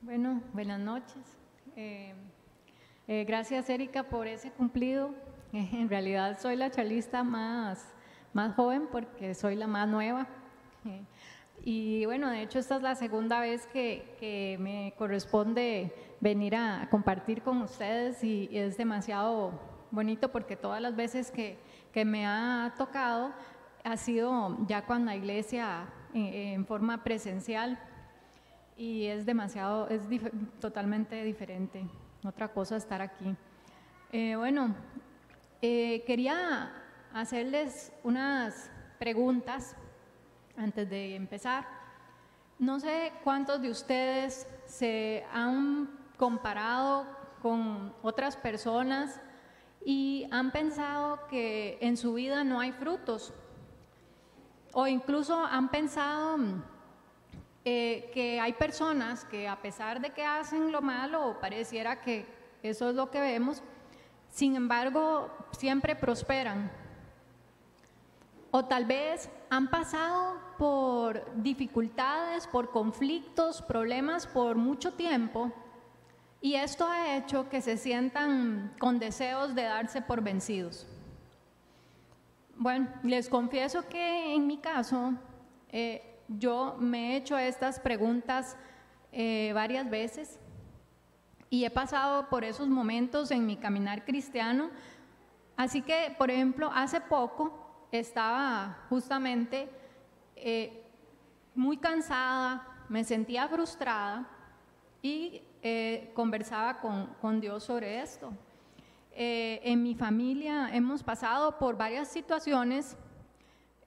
Bueno, buenas noches. Eh, eh, gracias Erika por ese cumplido. en realidad soy la chalista más, más joven porque soy la más nueva. y bueno, de hecho esta es la segunda vez que, me corresponde venir a, compartir con ustedes y, es demasiado bonito porque todas las veces que, me ha tocado ha sido ya cuando la iglesia eh, en forma presencial y es demasiado, es totalmente diferente. Otra cosa estar aquí. Eh, bueno, eh, quería hacerles unas preguntas antes de empezar. No sé cuántos de ustedes se han comparado con otras personas y han pensado que en su vida no hay frutos. O incluso han pensado eh, que hay personas que a pesar de que hacen lo malo, pareciera que eso es lo que vemos, sin embargo siempre prosperan. O tal vez han pasado por dificultades, por conflictos, problemas por mucho tiempo y esto ha hecho que se sientan con deseos de darse por vencidos. Bueno, les confieso que en mi caso eh, yo me he hecho estas preguntas eh, varias veces y he pasado por esos momentos en mi caminar cristiano. Así que, por ejemplo, hace poco estaba justamente eh, muy cansada, me sentía frustrada y eh, conversaba con, con, Dios sobre esto. en mi familia hemos pasado por varias situaciones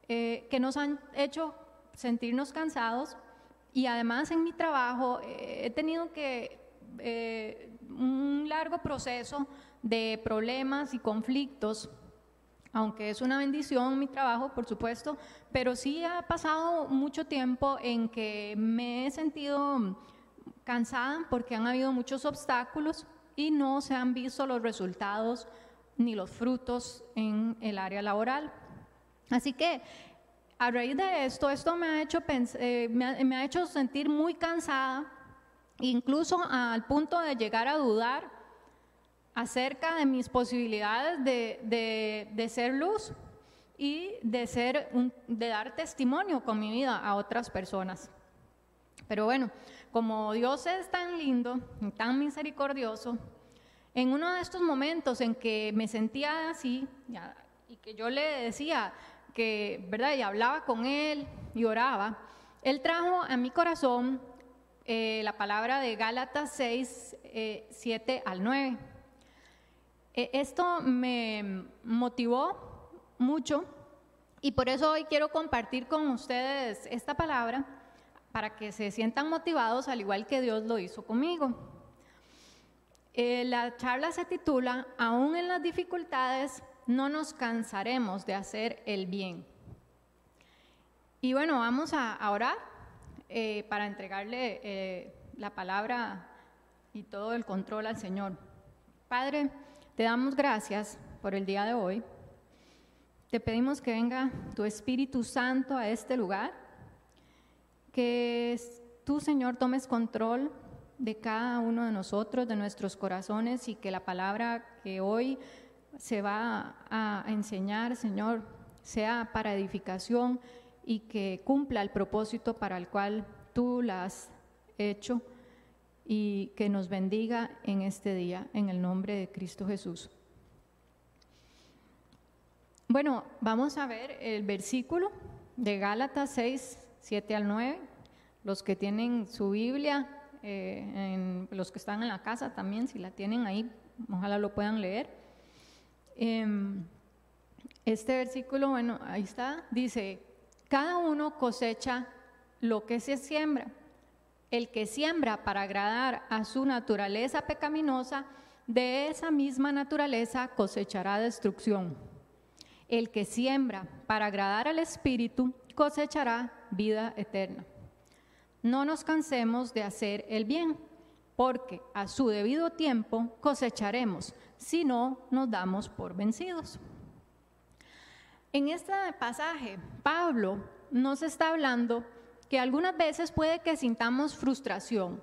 que nos han hecho sentirnos cansados y además en mi trabajo eh, he tenido que eh, un largo proceso de problemas y conflictos, aunque es una bendición mi trabajo, por supuesto, pero sí ha pasado mucho tiempo en que me he sentido cansada porque han habido muchos obstáculos y no se han visto los resultados ni los frutos en el área laboral. Así que a raíz de esto, esto me ha hecho, eh, me, ha, hecho sentir muy cansada, incluso al punto de llegar a dudar acerca de mis posibilidades de, ser luz y de, ser de dar testimonio con mi vida a otras personas. Pero bueno, como Dios es tan lindo y tan misericordioso, en uno de estos momentos en que me sentía así y que yo le decía, que, ¿verdad? Y hablaba con él y oraba, él trajo a mi corazón eh, la palabra de Gálatas 6, 7 eh, al 9. Eh, esto me motivó mucho y por eso hoy quiero compartir con ustedes esta palabra para que se sientan motivados al igual que Dios lo hizo conmigo. la charla se titula Aún en las dificultades no nos cansaremos de hacer el bien. Y bueno, vamos a, orar eh, para entregarle eh, la palabra y todo el control al Señor. Padre, te damos gracias por el día de hoy. Te pedimos que venga tu Espíritu Santo a este lugar, que tú, Señor, tomes control de cada uno de nosotros, de nuestros corazones, y que la palabra que hoy se va a enseñar, Señor, sea para edificación y que cumpla el propósito para el cual tú la has hecho y que nos bendiga en este día, en el nombre de Cristo Jesús. Bueno, vamos a ver el versículo de Gálatas 6, 7 al 9. Los que tienen su Biblia, eh, los que están en la casa también, si la tienen ahí, ojalá lo puedan leer. Em, este versículo, bueno, ahí está, dice, cada uno cosecha lo que se siembra. El que siembra para agradar a su naturaleza pecaminosa, de esa misma naturaleza cosechará destrucción. El que siembra para agradar al Espíritu cosechará vida eterna. No nos cansemos de hacer el bien, porque a su debido tiempo cosecharemos si no nos damos por vencidos. En este pasaje, Pablo nos está hablando que algunas veces puede que sintamos frustración,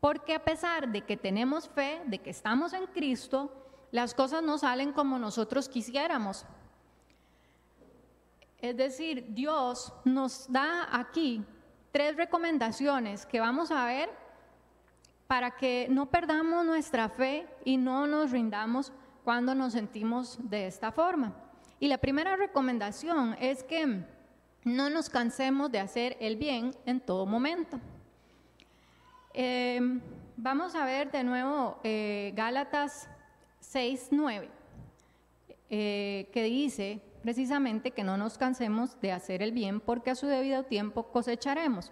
porque a pesar de que tenemos fe, de que estamos en Cristo, las cosas no salen como nosotros quisiéramos. Es decir, Dios nos da aquí tres recomendaciones que vamos a ver para que no perdamos nuestra fe y no nos rindamos cuando nos sentimos de esta forma. Y la primera recomendación es que no nos cansemos de hacer el bien en todo momento. Eh, vamos a ver de nuevo eh, Gálatas 6, 9, eh, que dice precisamente que no nos cansemos de hacer el bien porque a su debido tiempo cosecharemos.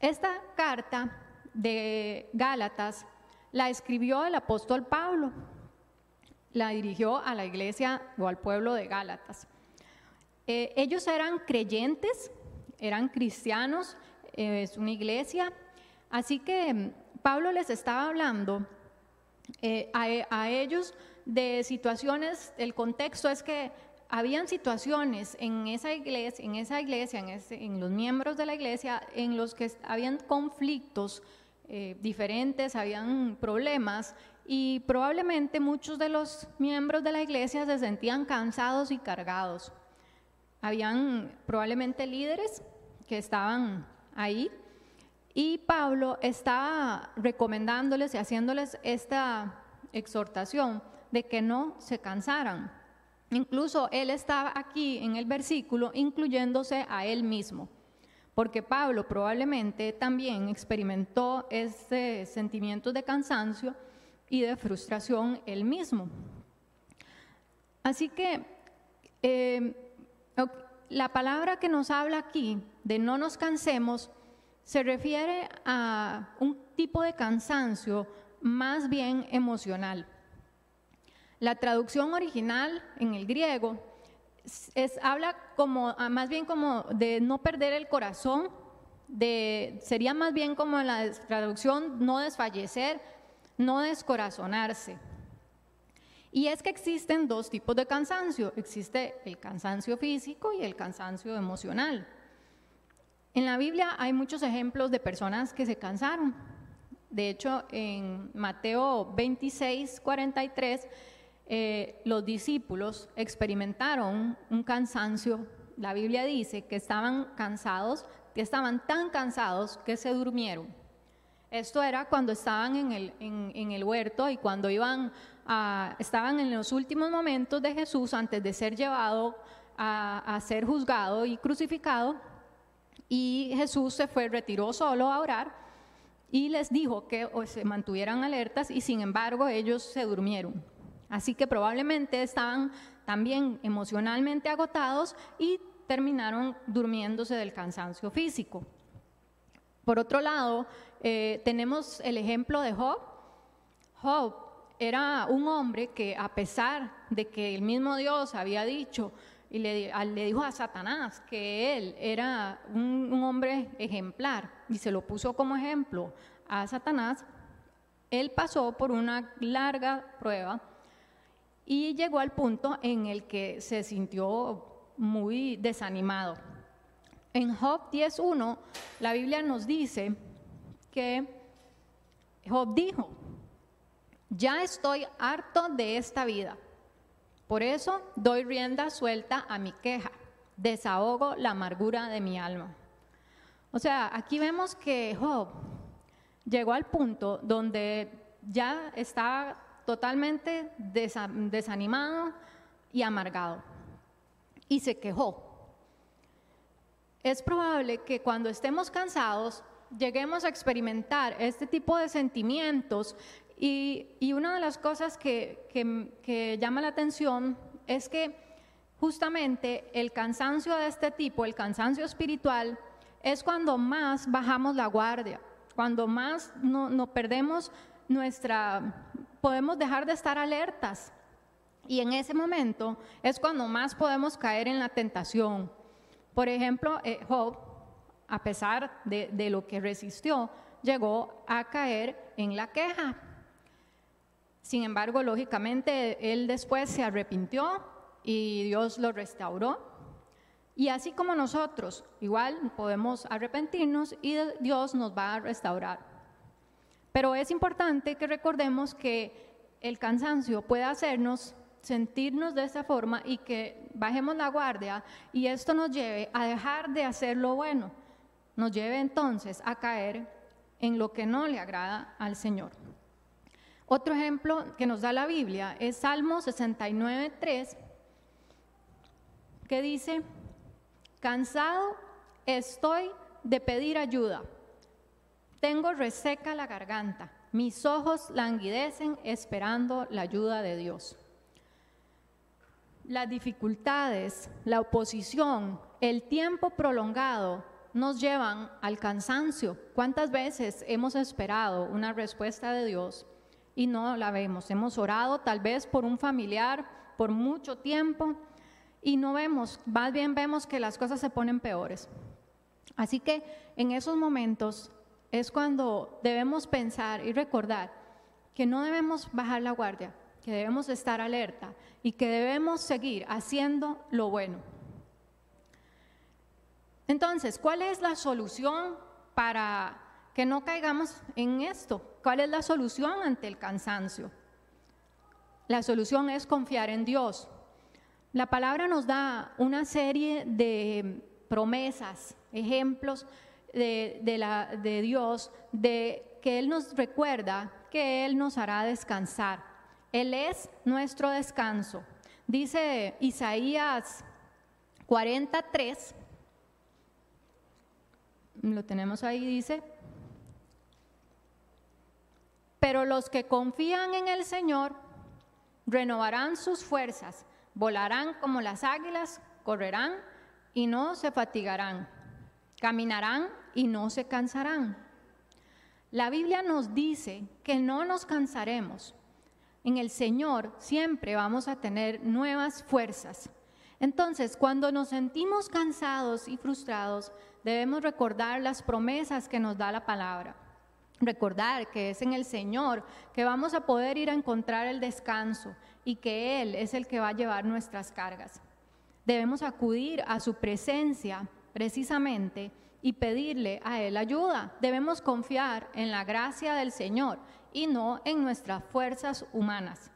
Esta carta de Gálatas la escribió el apóstol Pablo, la dirigió a la iglesia o al pueblo de Gálatas. Eh, ellos eran creyentes, eran cristianos, es una iglesia, así que mm, Pablo les estaba hablando eh, a, ellos de situaciones, el contexto es que habían situaciones en esa iglesia, en esa iglesia, en, los miembros de la iglesia, en los que habían conflictos eh, diferentes, habían problemas y probablemente muchos de los miembros de la iglesia se sentían cansados y cargados. Habían probablemente líderes que estaban ahí y Pablo estaba recomendándoles y haciéndoles esta exhortación de que no se cansaran. Incluso él estaba aquí en el versículo incluyéndose a él mismo, porque Pablo probablemente también experimentó ese sentimiento de cansancio y de frustración él mismo. Así que eh, la palabra que nos habla aquí de no nos cansemos se refiere a un tipo de cansancio más bien emocional. La traducción original en el griego es, habla como, más bien como de no perder el corazón, de, sería más bien como la traducción no desfallecer, no descorazonarse. Y es que existen dos tipos de cansancio. Existe el cansancio físico y el cansancio emocional. En la Biblia hay muchos ejemplos de personas que se cansaron. De hecho, en Mateo 26, 43, eh, los discípulos experimentaron un cansancio. La Biblia dice que estaban cansados, que estaban tan cansados que se durmieron. Esto era cuando estaban en el, huerto y cuando iban estaban en los últimos momentos de Jesús antes de ser llevado a ser juzgado y crucificado y Jesús se fue, retiró solo a orar y les dijo que se mantuvieran alertas y sin embargo ellos se durmieron. Así que probablemente estaban también emocionalmente agotados y terminaron durmiéndose del cansancio físico. Por otro lado, eh, tenemos el ejemplo de Job. Job era un hombre que a pesar de que el mismo Dios había dicho, y le, dijo a Satanás que él era un, hombre ejemplar y se lo puso como ejemplo a Satanás, él pasó por una larga prueba y llegó al punto en el que se sintió muy desanimado. En Job 10.1, la Biblia nos dice que Job dijo, ya estoy harto de esta vida por eso doy rienda suelta a mi queja, desahogo la amargura de mi alma. O sea, aquí vemos que Job llegó al punto donde ya estaba totalmente desanimado y amargado y se quejó. Es probable que cuando estemos cansados lleguemos a experimentar este tipo de sentimientos y, una de las cosas que, llama la atención es que justamente el cansancio de este tipo, el cansancio espiritual, es cuando más bajamos la guardia, cuando más no, perdemos nuestra, podemos dejar de estar alertas. Y en ese momento es cuando más podemos caer en la tentación. Por ejemplo, eh, Job, a pesar de lo que resistió, llegó a caer en la queja. Sin embargo, lógicamente, él después se arrepintió y Dios lo restauró. Y así como nosotros, igual podemos arrepentirnos y Dios nos va a restaurar. Pero es importante que recordemos que el cansancio puede hacernos sentirnos de esa forma y que bajemos la guardia y esto nos lleve a dejar de hacer lo bueno, nos lleve entonces a caer en lo que no le agrada al Señor. Otro ejemplo que nos da la Biblia es Salmo 69.3, que dice, cansado estoy de pedir ayuda, tengo reseca la garganta, mis ojos languidecen esperando la ayuda de Dios. Las dificultades, la oposición, el tiempo prolongado nos llevan al cansancio. ¿Cuántas veces hemos esperado una respuesta de Dios y no la vemos? Hemos orado tal vez por un familiar por mucho tiempo y no vemos, más bien vemos que las cosas se ponen peores. Así que en esos momentos es cuando debemos pensar y recordar que no debemos bajar la guardia, que debemos estar alerta y que debemos seguir haciendo lo bueno. Entonces, ¿cuál es la solución para que no caigamos en esto? ¿Cuál es la solución ante el cansancio? La solución es confiar en Dios. La palabra nos da una serie de promesas, ejemplos de, la, de Dios, de que Él nos recuerda que Él nos hará descansar. Él es nuestro descanso. Dice Isaías 43, lo tenemos ahí, dice, pero los que confían en el Señor renovarán sus fuerzas, volarán como las águilas, correrán y no se fatigarán, caminarán y no se cansarán. La Biblia nos dice que no nos cansaremos en el Señor siempre vamos a tener nuevas fuerzas. Entonces, cuando nos sentimos cansados y frustrados, debemos recordar las promesas que nos da la palabra. Recordar que es en el Señor que vamos a poder ir a encontrar el descanso y que Él es el que va a llevar nuestras cargas. Debemos acudir a su presencia precisamente y pedirle a Él ayuda. Debemos confiar en la gracia del Señor y no en nuestras fuerzas humanas.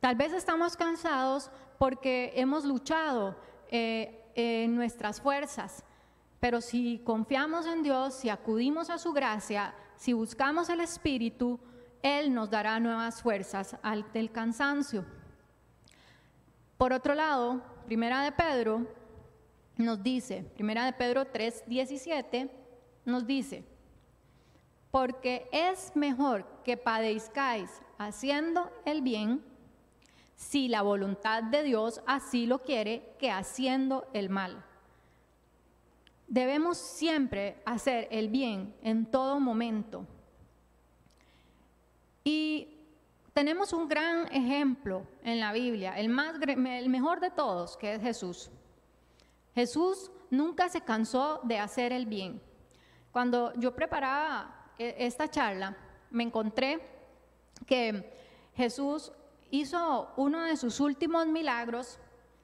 Tal vez estamos cansados porque hemos luchado eh, en nuestras fuerzas, pero si confiamos en Dios, si acudimos a su gracia, si buscamos el Espíritu, Él nos dará nuevas fuerzas ante el cansancio. Por otro lado, Primera de Pedro nos dice, Primera de Pedro 3, 17, nos dice, porque es mejor que padezcáis haciendo el bien, si la voluntad de Dios así lo quiere, que haciendo el mal. Debemos siempre hacer el bien en todo momento. Y tenemos un gran ejemplo en la Biblia, el, más, el mejor de todos, que es Jesús. Jesús nunca se cansó de hacer el bien. Cuando yo preparaba e, esta charla, me encontré que Jesús hizo uno de sus últimos milagros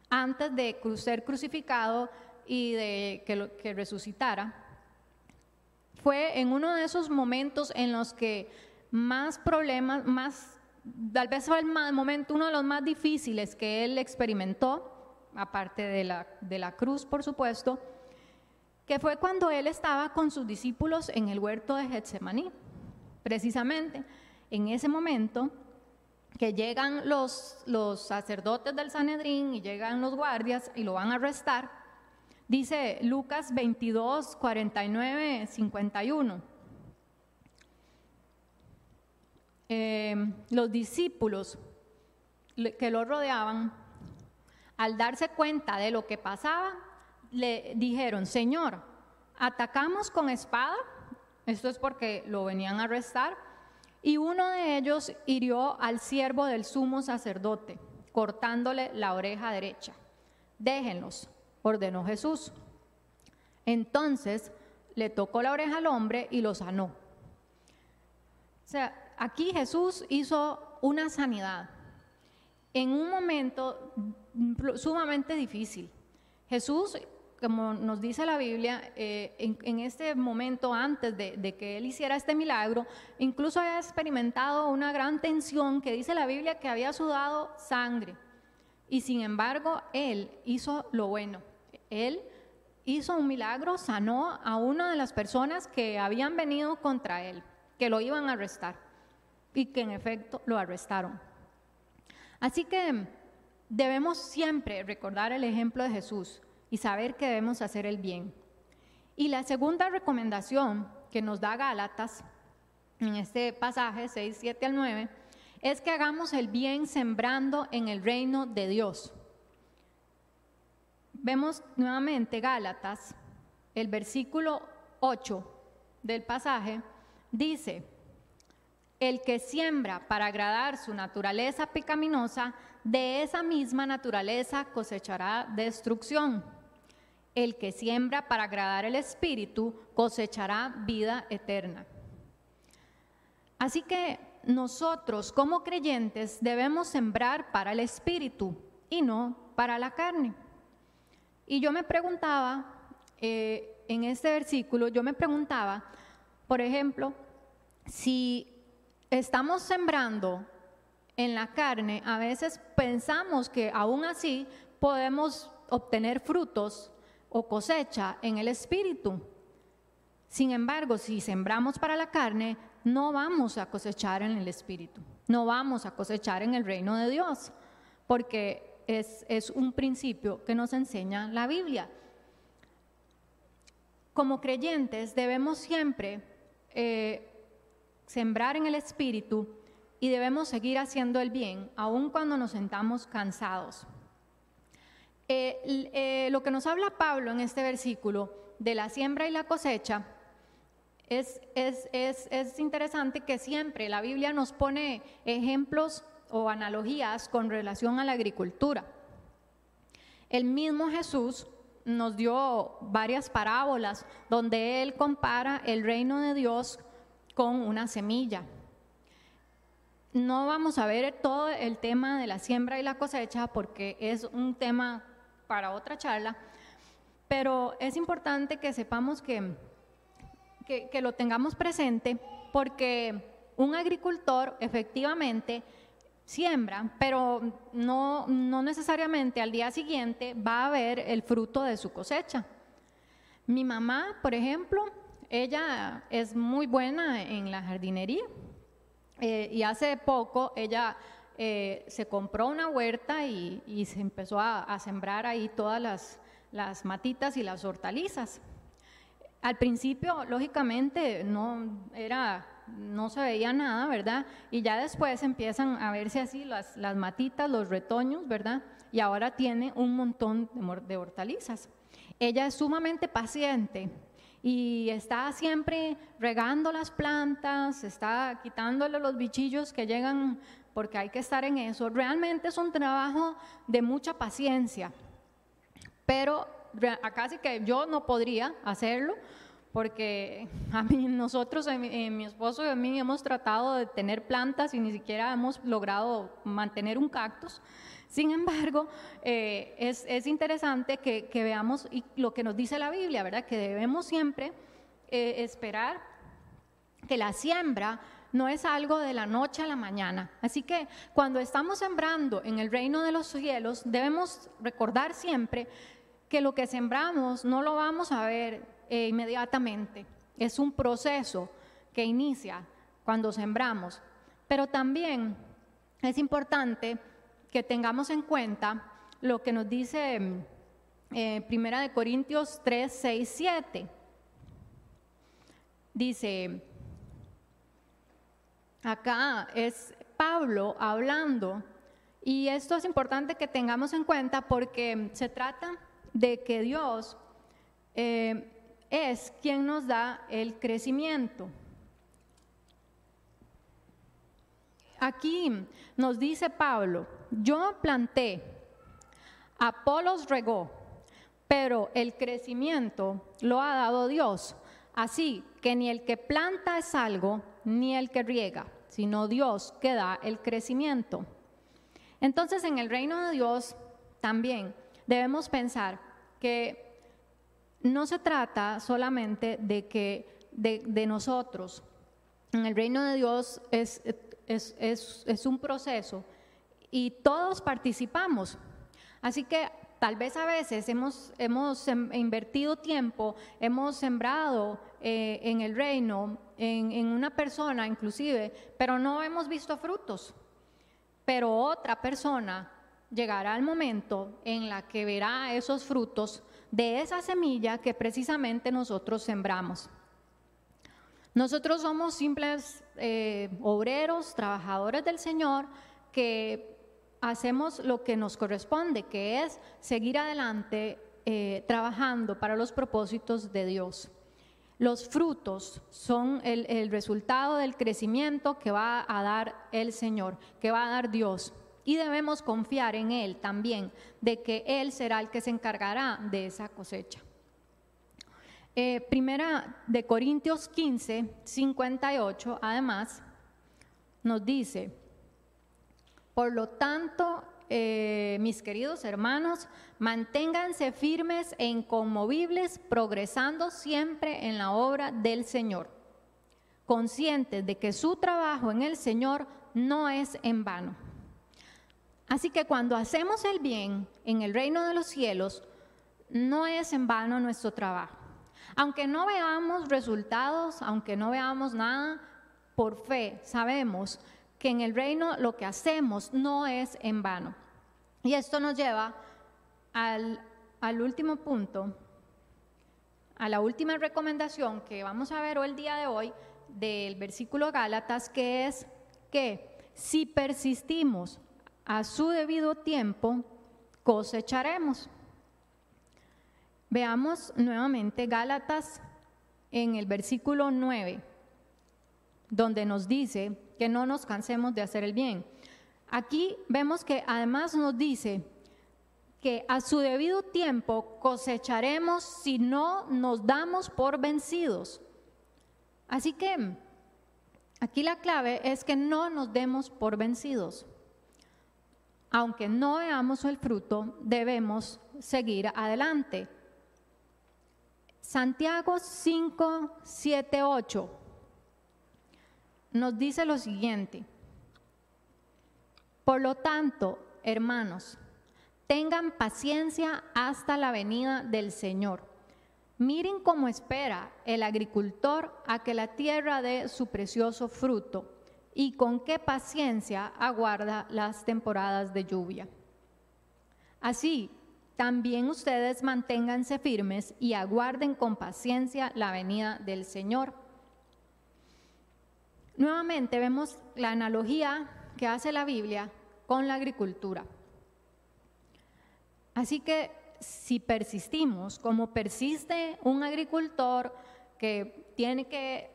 antes de ser crucificado y de que, que resucitara. Fue en uno de esos momentos en los que más problemas, más, tal vez fue el momento, uno de los más difíciles que él experimentó, aparte de la, de la cruz, por supuesto, que fue cuando él estaba con sus discípulos en el huerto de Getsemaní. Precisamente en ese momento que llegan los, los sacerdotes del Sanedrín y llegan los guardias y lo van a arrestar, dice Lucas 22, 49, 51. los discípulos que lo rodeaban, al darse cuenta de lo que pasaba, le dijeron, Señor, atacamos con espada, esto es porque lo venían a arrestar, y uno de ellos hirió al siervo del sumo sacerdote, cortándole la oreja derecha. Déjenlos, ordenó Jesús. Entonces le tocó la oreja al hombre y lo sanó. O sea, aquí Jesús hizo una sanidad en un momento sumamente difícil. Jesús como nos dice la Biblia, eh, en, este momento antes de, de, que él hiciera este milagro, incluso había experimentado una gran tensión que dice la Biblia que había sudado sangre. Y sin embargo, él hizo lo bueno. Él hizo un milagro, sanó a una de las personas que habían venido contra él, que lo iban a arrestar y que en efecto lo arrestaron. Así que debemos siempre recordar el ejemplo de Jesús y saber que debemos hacer el bien. Y la segunda recomendación que nos da Gálatas en este pasaje 6, 7 al 9 es que hagamos el bien sembrando en el reino de Dios. Vemos nuevamente Gálatas, el versículo 8 del pasaje, dice, el que siembra para agradar su naturaleza pecaminosa, de esa misma naturaleza cosechará destrucción. El que siembra para agradar el Espíritu cosechará vida eterna. Así que nosotros como creyentes debemos sembrar para el Espíritu y no para la carne. Y yo me preguntaba, eh, en este versículo, yo me preguntaba, por ejemplo, si estamos sembrando en la carne, a veces pensamos que aún así podemos obtener frutos o cosecha en el espíritu. Sin embargo, si sembramos para la carne, no vamos a cosechar en el espíritu, no vamos a cosechar en el reino de Dios, porque es, es un principio que nos enseña la Biblia. Como creyentes debemos siempre eh, sembrar en el espíritu y debemos seguir haciendo el bien, aun cuando nos sentamos cansados. Eh, eh, lo que nos habla Pablo en este versículo de la siembra y la cosecha, es, es, es, es, interesante que siempre la Biblia nos pone ejemplos o analogías con relación a la agricultura. El mismo Jesús nos dio varias parábolas donde él compara el reino de Dios con una semilla. No vamos a ver todo el tema de la siembra y la cosecha porque es un tema para otra charla, pero es importante que sepamos que, que, lo tengamos presente porque un agricultor efectivamente siembra, pero no, no necesariamente al día siguiente va a ver el fruto de su cosecha. Mi mamá, por ejemplo, ella es muy buena en la jardinería eh, y hace poco ella eh, se compró una huerta y, se empezó a, sembrar ahí todas las, las, matitas y las hortalizas. Al principio, lógicamente, no, era, no se veía nada, ¿verdad? Y ya después empiezan a verse así las, las matitas, los retoños, ¿verdad? Y ahora tiene un montón de hortalizas. Ella es sumamente paciente y está siempre regando las plantas, está quitándole los bichillos que llegan porque hay que estar en eso. Realmente es un trabajo de mucha paciencia, pero sí que yo no podría hacerlo porque a mí, nosotros, mi esposo y a mí hemos tratado de tener plantas y ni siquiera hemos logrado mantener un cactus. Sin embargo, eh, es, interesante que, veamos lo que nos dice la Biblia, ¿verdad? Que debemos siempre eh, esperar que la siembra no es algo de la noche a la mañana. Así que cuando estamos sembrando en el reino de los cielos, debemos recordar siempre que lo que sembramos no lo vamos a ver eh, inmediatamente. Es un proceso que inicia cuando sembramos. Pero también es importante que tengamos en cuenta lo que nos dice eh, Primera de Corintios 3, 6, 7. Dice, Acá es Pablo hablando y esto es importante que tengamos en cuenta porque se trata de que Dios eh, es quien nos da el crecimiento. Aquí nos dice Pablo, yo planté, Apolos regó, pero el crecimiento lo ha dado Dios. Así que ni el que planta es algo, ni el que riega, sino Dios que da el crecimiento. Entonces en el reino de Dios también debemos pensar que no se trata solamente de que de, nosotros. En el reino de Dios es, es, es un proceso y todos participamos. Así que tal vez a veces hemos, hemos invertido tiempo, hemos sembrado eh, en el reino, en, en una persona inclusive, pero no hemos visto frutos. Pero otra persona llegará el momento en la que verá esos frutos de esa semilla que precisamente nosotros sembramos. Nosotros somos simples eh, obreros, trabajadores del Señor, que hacemos lo que nos corresponde, que es seguir adelante eh, trabajando para los propósitos de Dios. Los frutos son el, resultado del crecimiento que va a dar el Señor, que va a dar Dios. Y debemos confiar en Él también, de que Él será el que se encargará de esa cosecha. Eh, primera de Corintios 15, 58, además, nos dice, por lo tanto, eh, mis queridos hermanos, manténganse firmes e inconmovibles, progresando siempre en la obra del Señor, conscientes de que su trabajo en el Señor no es en vano. Así que cuando hacemos el bien en el reino de los cielos, no es en vano nuestro trabajo. Aunque no veamos resultados, aunque no veamos nada, por fe sabemos que en el reino lo que hacemos no es en vano. Y esto nos lleva al, último punto, a la última recomendación que vamos a ver hoy el día de hoy del versículo Gálatas, que es que si persistimos a su debido tiempo, cosecharemos. Veamos nuevamente Gálatas en el versículo 9, donde nos dice, que no nos cansemos de hacer el bien. Aquí vemos que además nos dice que a su debido tiempo cosecharemos si no nos damos por vencidos. Así que aquí la clave es que no nos demos por vencidos. Aunque no veamos el fruto, debemos seguir adelante. Santiago 5, 7, 8 nos dice lo siguiente. Por lo tanto, hermanos, tengan paciencia hasta la venida del Señor. Miren cómo espera el agricultor a que la tierra dé su precioso fruto y con qué paciencia aguarda las temporadas de lluvia. Así, también ustedes manténganse firmes y aguarden con paciencia la venida del Señor. Nuevamente vemos la analogía que hace la Biblia con la agricultura. Así que si persistimos, como persiste un agricultor que tiene que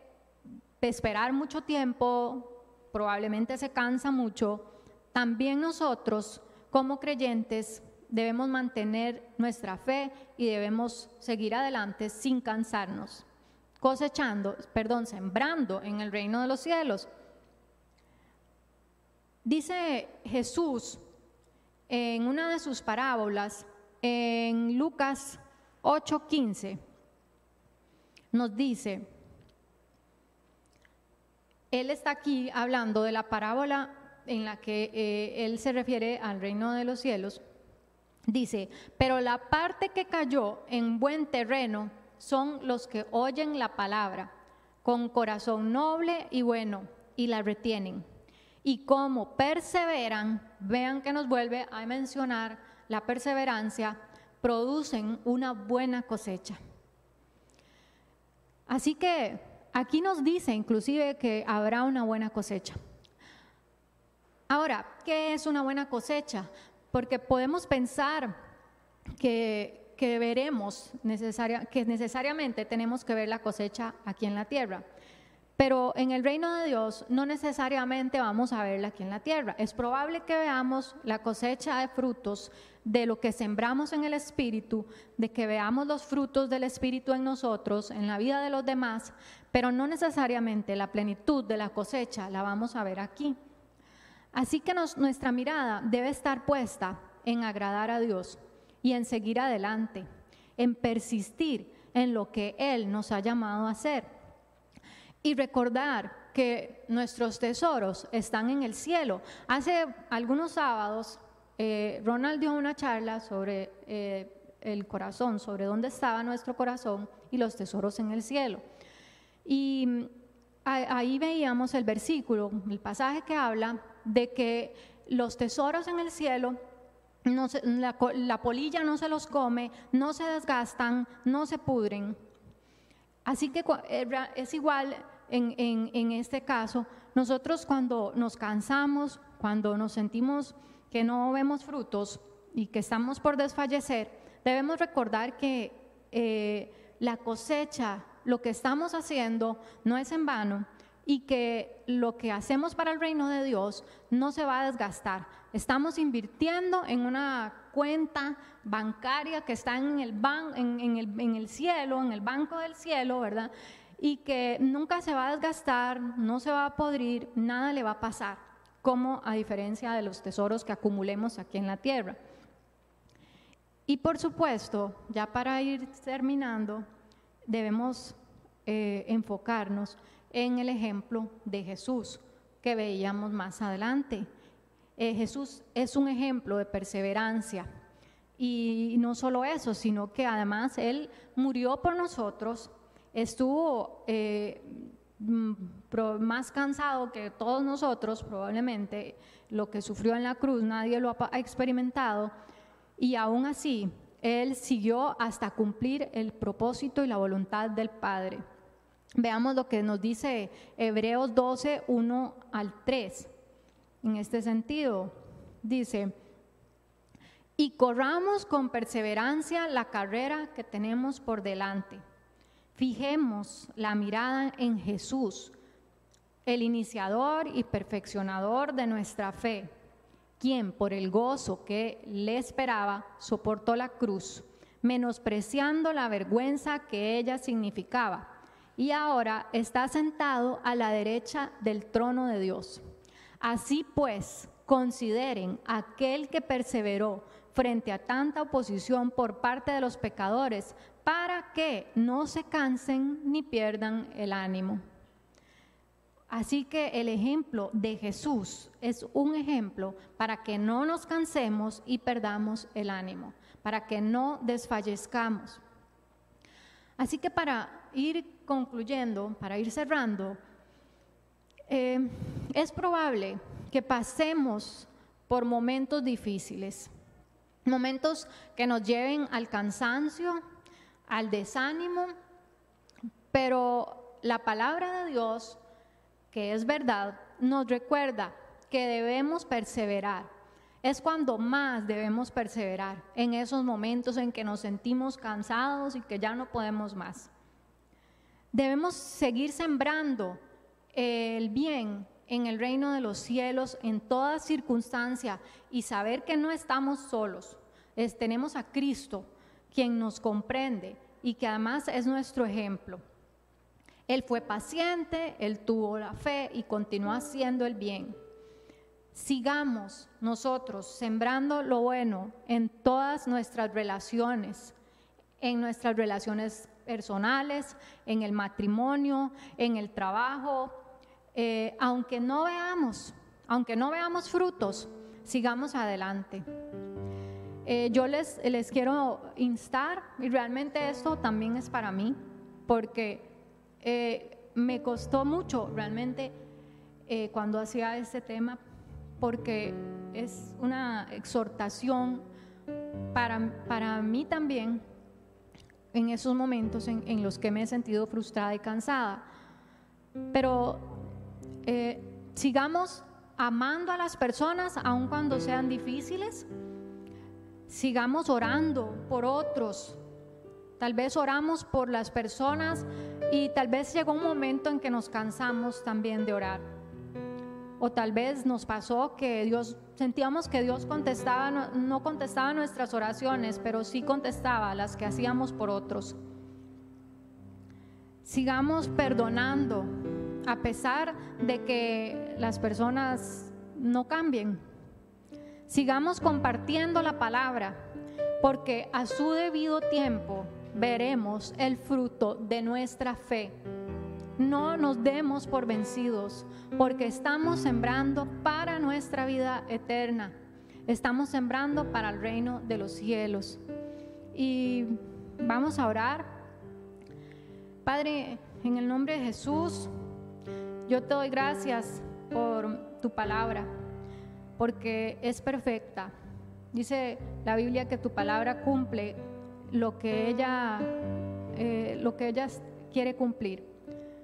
esperar mucho tiempo, probablemente se cansa mucho, también nosotros como creyentes debemos mantener nuestra fe y debemos seguir adelante sin cansarnos cosechando, perdón, sembrando en el reino de los cielos. Dice Jesús en una de sus parábolas, en Lucas 8:15, nos dice, Él está aquí hablando de la parábola en la que eh, Él se refiere al reino de los cielos. Dice, pero la parte que cayó en buen terreno son los que oyen la palabra con corazón noble y bueno y la retienen. Y como perseveran, vean que nos vuelve a mencionar la perseverancia, producen una buena cosecha. Así que aquí nos dice inclusive que habrá una buena cosecha. Ahora, ¿qué es una buena cosecha? Porque podemos pensar que que veremos necesaria, que necesariamente tenemos que ver la cosecha aquí en la tierra. Pero en el reino de Dios no necesariamente vamos a verla aquí en la tierra. Es probable que veamos la cosecha de frutos de lo que sembramos en el Espíritu, de que veamos los frutos del Espíritu en nosotros, en la vida de los demás, pero no necesariamente la plenitud de la cosecha la vamos a ver aquí. Así que nuestra mirada debe estar puesta en agradar a Dios y en seguir adelante, en persistir en lo que Él nos ha llamado a hacer. Y recordar que nuestros tesoros están en el cielo. Hace algunos sábados, eh, Ronald dio una charla sobre eh, el corazón, sobre dónde estaba nuestro corazón y los tesoros en el cielo. Y mm, ahí veíamos el versículo, el pasaje que habla de que los tesoros en el cielo, la, polilla no se los come, no se desgastan, no se pudren. Así que eh, es igual en, en este caso, nosotros cuando nos cansamos, cuando nos sentimos que no vemos frutos y que estamos por desfallecer, debemos recordar que eh, la cosecha, lo que estamos haciendo, no es en vano y que lo que hacemos para el reino de Dios no se va a desgastar. Estamos invirtiendo en una cuenta bancaria que está en el, en, el, en el cielo, en el banco del cielo, ¿verdad? Y que nunca se va a desgastar, no se va a podrir, nada le va a pasar, como a diferencia de los tesoros que acumulemos aquí en la tierra. Y por supuesto, ya para ir terminando, debemos eh, enfocarnos en el ejemplo de Jesús que veíamos más adelante. Eh, Jesús es un ejemplo de perseverancia. Y no solo eso, sino que además Él murió por nosotros, estuvo eh, mm, más cansado que todos nosotros, probablemente lo que sufrió en la cruz, nadie lo ha experimentado, y aún así Él siguió hasta cumplir el propósito y la voluntad del Padre. Veamos lo que nos dice Hebreos 12, 1 al 3. En este sentido, dice, y corramos con perseverancia la carrera que tenemos por delante. Fijemos la mirada en Jesús, el iniciador y perfeccionador de nuestra fe quien por el gozo que le esperaba soportó la cruz, menospreciando la vergüenza que ella significaba, y ahora está sentado a la derecha del trono de Dios. Así pues, consideren aquel que perseveró frente a tanta oposición por parte de los pecadores, para que no se cansen ni pierdan el ánimo. Así que el ejemplo de Jesús es un ejemplo para que no nos cansemos y perdamos el ánimo, para que no desfallezcamos. Así que para ir concluyendo, para ir cerrando, eh, es probable que pasemos por momentos difíciles, momentos que nos lleven al cansancio, al desánimo, pero la palabra de Dios que es verdad, nos recuerda que debemos perseverar. Es cuando más debemos perseverar, en esos momentos en que nos sentimos cansados y que ya no podemos más. Debemos seguir sembrando el bien en el reino de los cielos en toda circunstancia y saber que no estamos solos. tenemos a Cristo, quien nos comprende y que además es nuestro ejemplo. Él fue paciente, él tuvo la fe y continuó haciendo el bien. Sigamos nosotros sembrando lo bueno en todas nuestras relaciones, en nuestras relaciones personales, en el matrimonio, en el trabajo, eh, aunque no veamos, aunque no veamos frutos, sigamos adelante. Eh, yo les, les quiero instar, y realmente esto también es para mí, porque eh, me costó mucho realmente cuando hacía este tema, porque es una exhortación para, para mí también en esos momentos en, los que me he sentido frustrada y cansada. Pero eh, sigamos amando a las personas aun cuando sean difíciles. Sigamos orando por otros, Tal vez oramos por las personas y tal vez llegó un momento en que nos cansamos también de orar. O tal vez nos pasó que Dios, sentíamos que Dios contestaba, no contestaba nuestras oraciones, pero sí contestaba las que hacíamos por otros. Sigamos perdonando a pesar de que las personas no cambien. Sigamos compartiendo la palabra, porque a su debido tiempo veremos el fruto de nuestra fe. No nos demos por vencidos, porque estamos sembrando para nuestra vida eterna. Estamos sembrando para el reino de los cielos. Y vamos a orar. Padre, en el nombre de Jesús, yo te doy gracias por tu palabra, porque es perfecta. Dice la Biblia que tu palabra cumple lo que ella, eh, lo que ella quiere cumplir.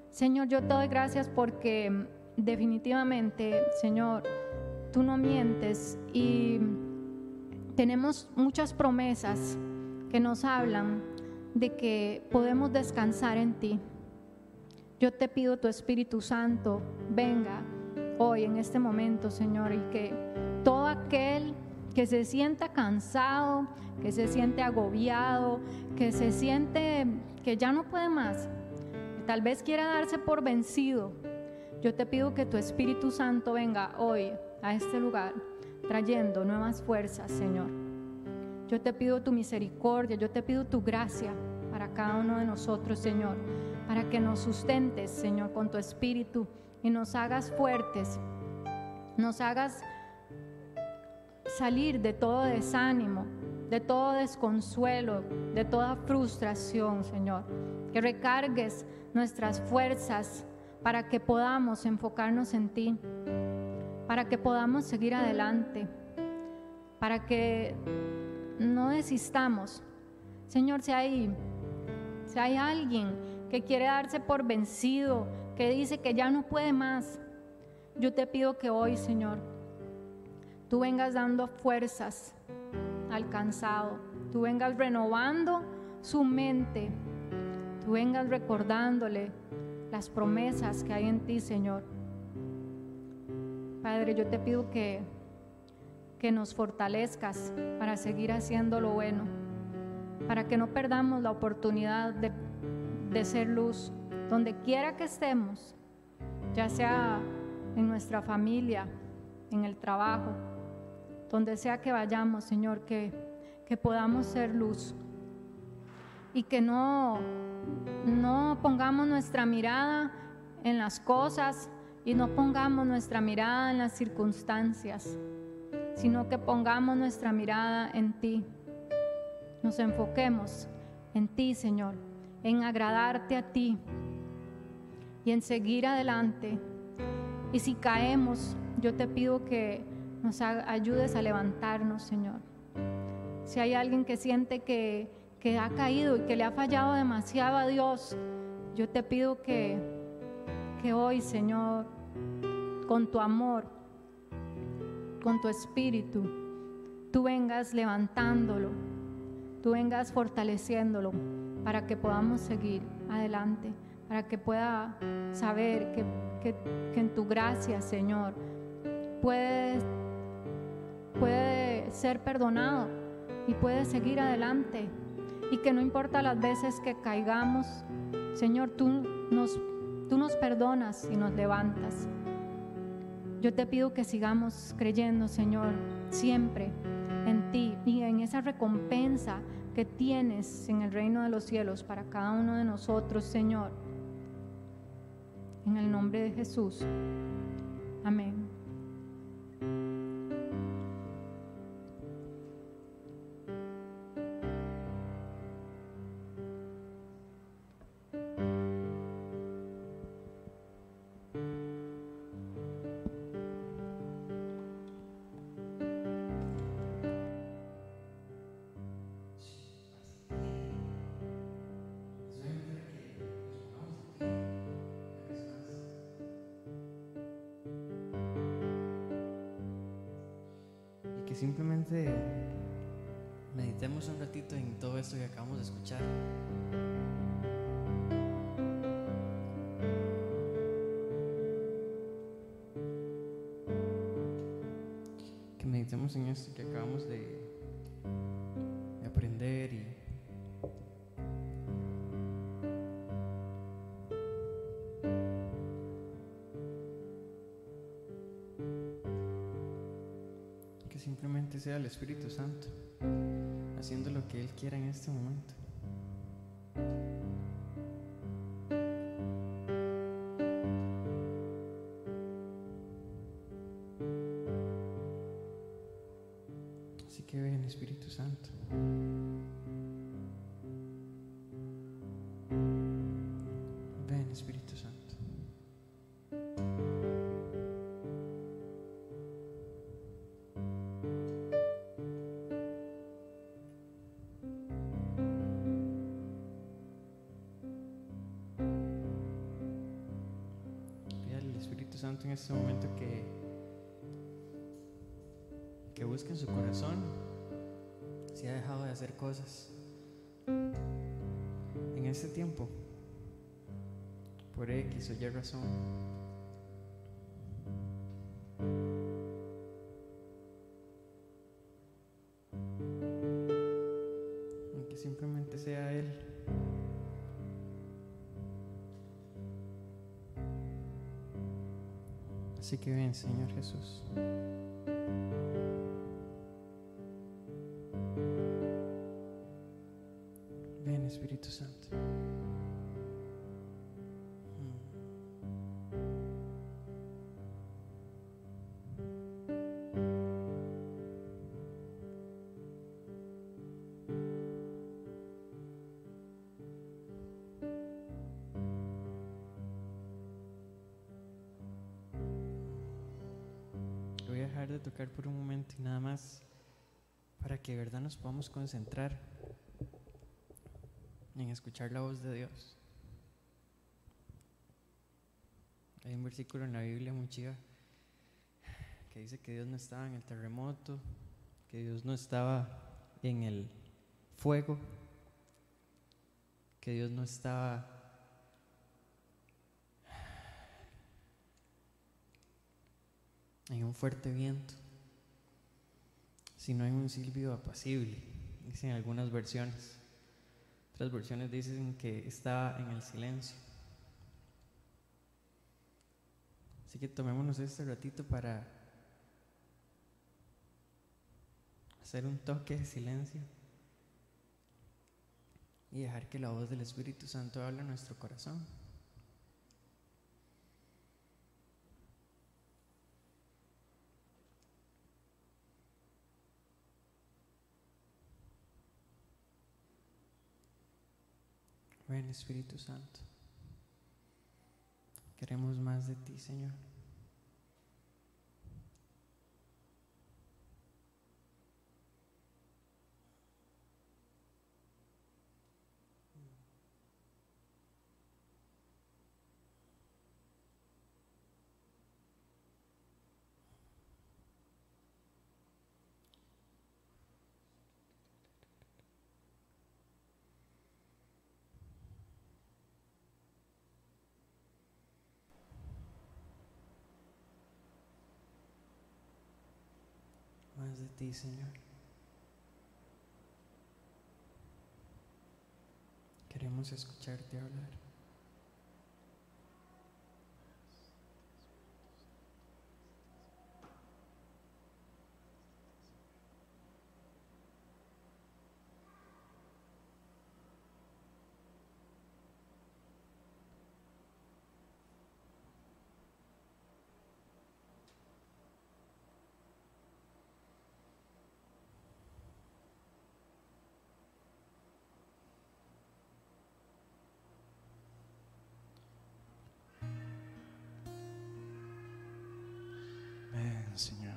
Señor, yo te doy gracias porque definitivamente, Señor, tú no mientes y tenemos muchas promesas que nos hablan de que podemos descansar en ti. Yo te pido tu Espíritu Santo venga hoy en este momento, Señor, y que todo aquel que se sienta cansado, que se siente agobiado, que se siente que ya no puede más, que tal vez quiera darse por vencido, yo te pido que tu Espíritu Santo venga hoy a este lugar trayendo nuevas fuerzas, Señor. Yo te pido tu misericordia, yo te pido tu gracia para cada uno de nosotros, Señor, para que nos sustentes, Señor, con tu Espíritu y nos hagas fuertes, nos hagas salir de todo desánimo, de todo desconsuelo, de toda frustración, Señor. Que recargues nuestras fuerzas para que podamos enfocarnos en ti, para que podamos seguir adelante, para que no desistamos. Señor, si hay, si hay alguien que quiere darse por vencido, que dice que ya no puede más, yo te pido que hoy, Señor, tú vengas dando fuerzas al cansado, tú vengas renovando su mente, tú vengas recordándole las promesas que hay en ti, Señor. Padre, yo te pido que, que nos fortalezcas para seguir haciendo lo bueno, para que no perdamos la oportunidad de, de ser luz donde quiera que estemos, ya sea en nuestra familia, en el trabajo, donde sea que vayamos, Señor, que, que podamos ser luz y que no, no pongamos nuestra mirada en las cosas y no pongamos nuestra mirada en las circunstancias, sino que pongamos nuestra mirada en ti. Nos enfoquemos en ti, Señor, en agradarte a ti y en seguir adelante. Y si caemos, yo te pido que nos ayudes a levantarnos, Señor. Si hay alguien que siente que, que ha caído y que le ha fallado demasiado a Dios, yo te pido que, que hoy, Señor, con tu amor, con tu espíritu, tú vengas levantándolo, tú vengas fortaleciéndolo para que podamos seguir adelante, para que pueda saber que, en tu gracia, Señor, puedes puede ser perdonado y puede seguir adelante. Y que no importa las veces que caigamos, Señor, tú nos, tú nos perdonas y nos levantas. Yo te pido que sigamos creyendo, Señor, siempre en ti y en esa recompensa que tienes en el reino de los cielos para cada uno de nosotros, Señor. En el nombre de Jesús. Amén. Que en esto que acabamos de, de aprender y simplemente sea el Espíritu Santo haciendo lo que Él quiera en este momento. En este momento que que busque en su corazón si ha dejado de hacer cosas en este tiempo por X o Y razón. Que ven, Señor Jesús. Por un momento y nada más para que de verdad nos podamos concentrar en escuchar la voz de Dios. Hay un versículo en la Biblia muy que dice que Dios no estaba en el terremoto, que Dios no estaba en el fuego, que Dios no estaba en un fuerte viento, sino en un silbido apacible, dicen algunas versiones. Otras versiones dicen que estaba en el silencio. Así que tomémonos este ratito para hacer un toque de silencio y dejar que la voz del Espíritu Santo hable en nuestro corazón. Ven Espíritu Santo. Queremos más de ti, Señor. Más de ti, Señor. Queremos escucharte hablar. Señor.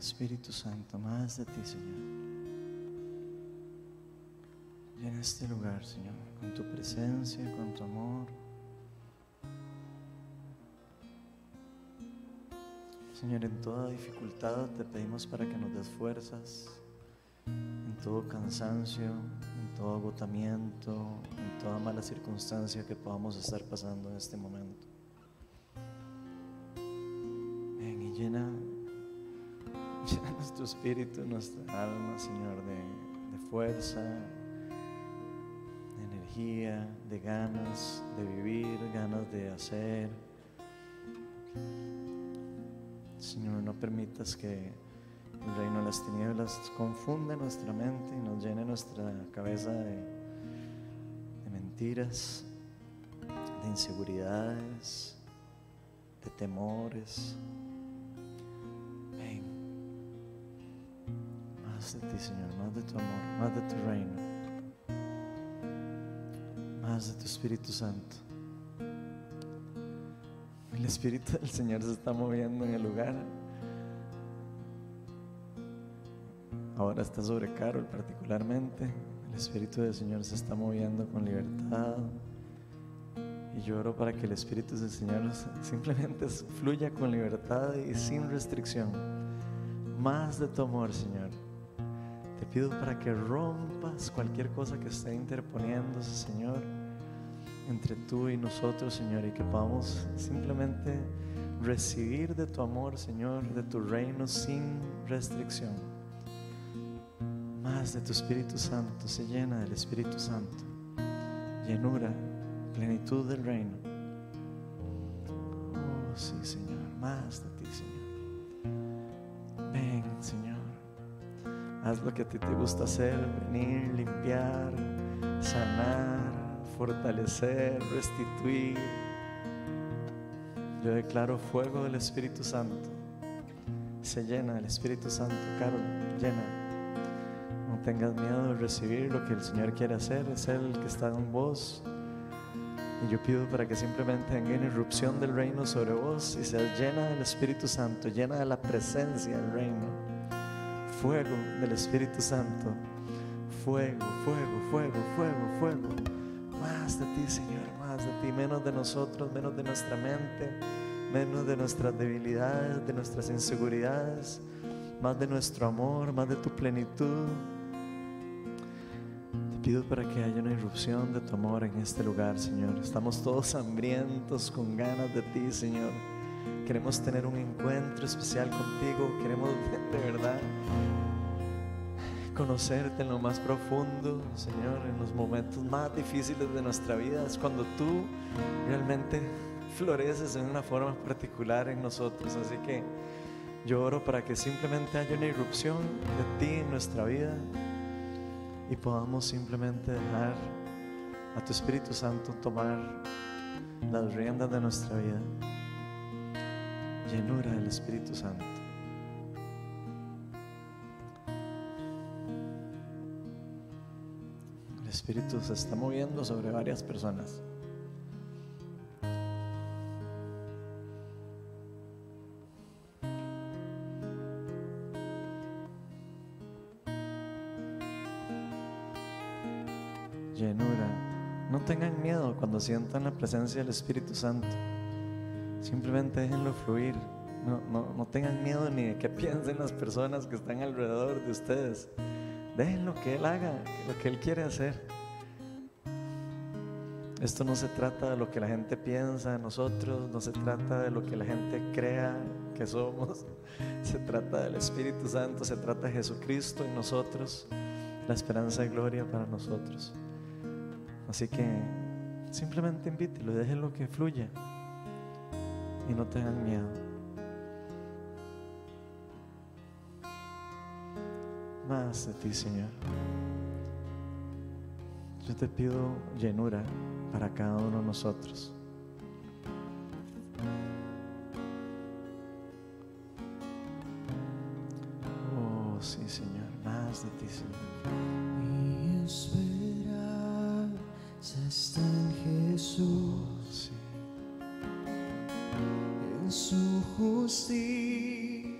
Espíritu Santo, más de ti, Señor. Llena este lugar, Señor, con tu presencia, con tu amor. Señor, en toda dificultad te pedimos para que nos des fuerzas, en todo cansancio, en todo agotamiento, en toda mala circunstancia que podamos estar pasando en este momento. Llena, llena nuestro espíritu, nuestra alma, Señor, de, fuerza, de energía, de ganas de vivir, ganas de hacer. Señor, no permitas que el reino de las tinieblas confunde nuestra mente y nos llene nuestra cabeza de mentiras, de inseguridades, de temores. Más de ti, Señor, más de tu amor, más de tu reino, más de tu Espíritu Santo. El Espíritu del Señor se está moviendo en el lugar. Ahora está sobre Carol particularmente. El Espíritu del Señor se está moviendo con libertad. Y yo oro para que el Espíritu del Señor simplemente fluya con libertad y sin restricción. Más de tu amor, Señor. Pido para que rompas cualquier cosa que esté interponiéndose, Señor, entre tú y nosotros, Señor, y que podamos simplemente recibir de tu amor, Señor, de tu reino sin restricción. Más de tu Espíritu Santo, se llena del Espíritu Santo. Llenura, plenitud del reino. Oh, sí, Señor, más de ti, Señor. Ven, Señor. Haz lo que a ti te gusta hacer, venir, limpiar, sanar, fortalecer, restituir. Yo declaro fuego del Espíritu Santo. Se llena del Espíritu Santo, Carol, llena. No tengas miedo de recibir lo que el Señor quiere hacer, es Él que está en vos. Y yo pido para que simplemente venga una irrupción del reino sobre vos y seas llena del Espíritu Santo, llena de la presencia del reino. Fuego del Espíritu Santo. Fuego, fuego, fuego, fuego, fuego. Más de ti, Señor, más de ti, menos de nosotros, menos de nuestra mente, menos de nuestras debilidades, de nuestras inseguridades, más de nuestro amor, más de tu plenitud. Te pido para que haya una irrupción de tu amor en este lugar, Señor. Estamos todos hambrientos con ganas de ti, Señor. Queremos tener un encuentro especial contigo. Queremos de verdad conocerte en lo más profundo, Señor, en los momentos más difíciles de nuestra vida. Es cuando tú realmente floreces en una forma particular en nosotros. Así que yo oro para que simplemente haya una irrupción de ti en nuestra vida y podamos simplemente dejar a tu Espíritu Santo tomar las riendas de nuestra vida. Llenura del Espíritu Santo. El Espíritu se está moviendo sobre varias personas. Llenura. No tengan miedo cuando sientan la presencia del Espíritu Santo. Simplemente déjenlo fluir. No, no, no tengan miedo ni de que piensen las personas que están alrededor de ustedes. Dejen lo que Él haga, lo que Él quiere hacer. Esto no se trata de lo que la gente piensa de nosotros, no se trata de lo que la gente crea que somos, se trata del Espíritu Santo, se trata de Jesucristo en nosotros, la esperanza y gloria para nosotros. Así que simplemente invítelo déjenlo que fluya y no tengan miedo. Más de ti, Señor. Yo te pido llenura para cada uno de nosotros. Oh, sí, Señor, más de ti, Señor. Mi esperanza está en Jesús, su justicia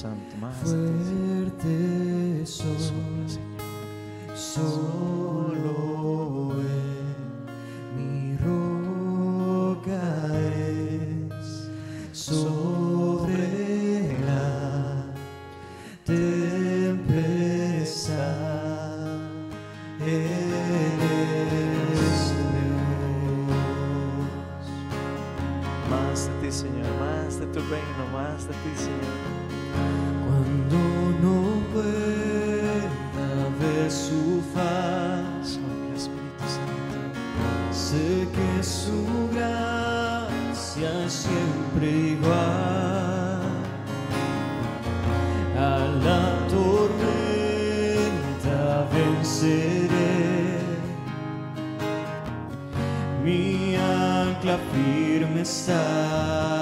Santo, más. Fuerte soy, solo en mi roca es sobre la tempestad. Eres Dios. Más de ti, Señor, más de tu reino, más de ti, Señor. Pueda ver su faz, sé que su gracia es siempre igual. A la tormenta venceré. Mi ancla firme está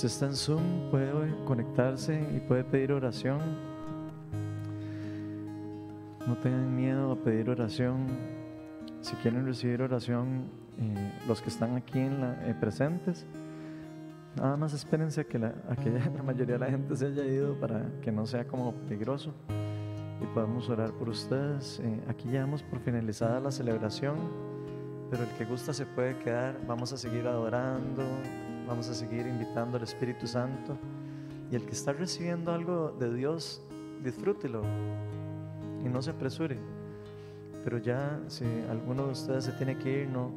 usted está en Zoom, puede conectarse y puede pedir oración. No tengan miedo a pedir oración. Si quieren recibir oración, eh, los que están aquí en la, eh, presentes, nada más espérense a que, la, a que la mayoría de la gente se haya ido para que no sea como peligroso y podamos orar por ustedes. Eh, aquí ya damos por finalizada la celebración, pero el que gusta se puede quedar. Vamos a seguir adorando, vamos a seguir invitando al Espíritu Santo. Y el que está recibiendo algo de Dios, disfrútelo y no se apresure. Pero ya, si alguno de ustedes se tiene que ir, no,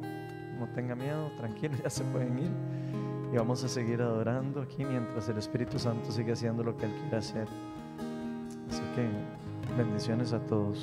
no tenga miedo, tranquilo, ya se pueden ir. Y vamos a seguir adorando aquí mientras el Espíritu Santo sigue haciendo lo que Él quiere hacer. Así que bendiciones a todos.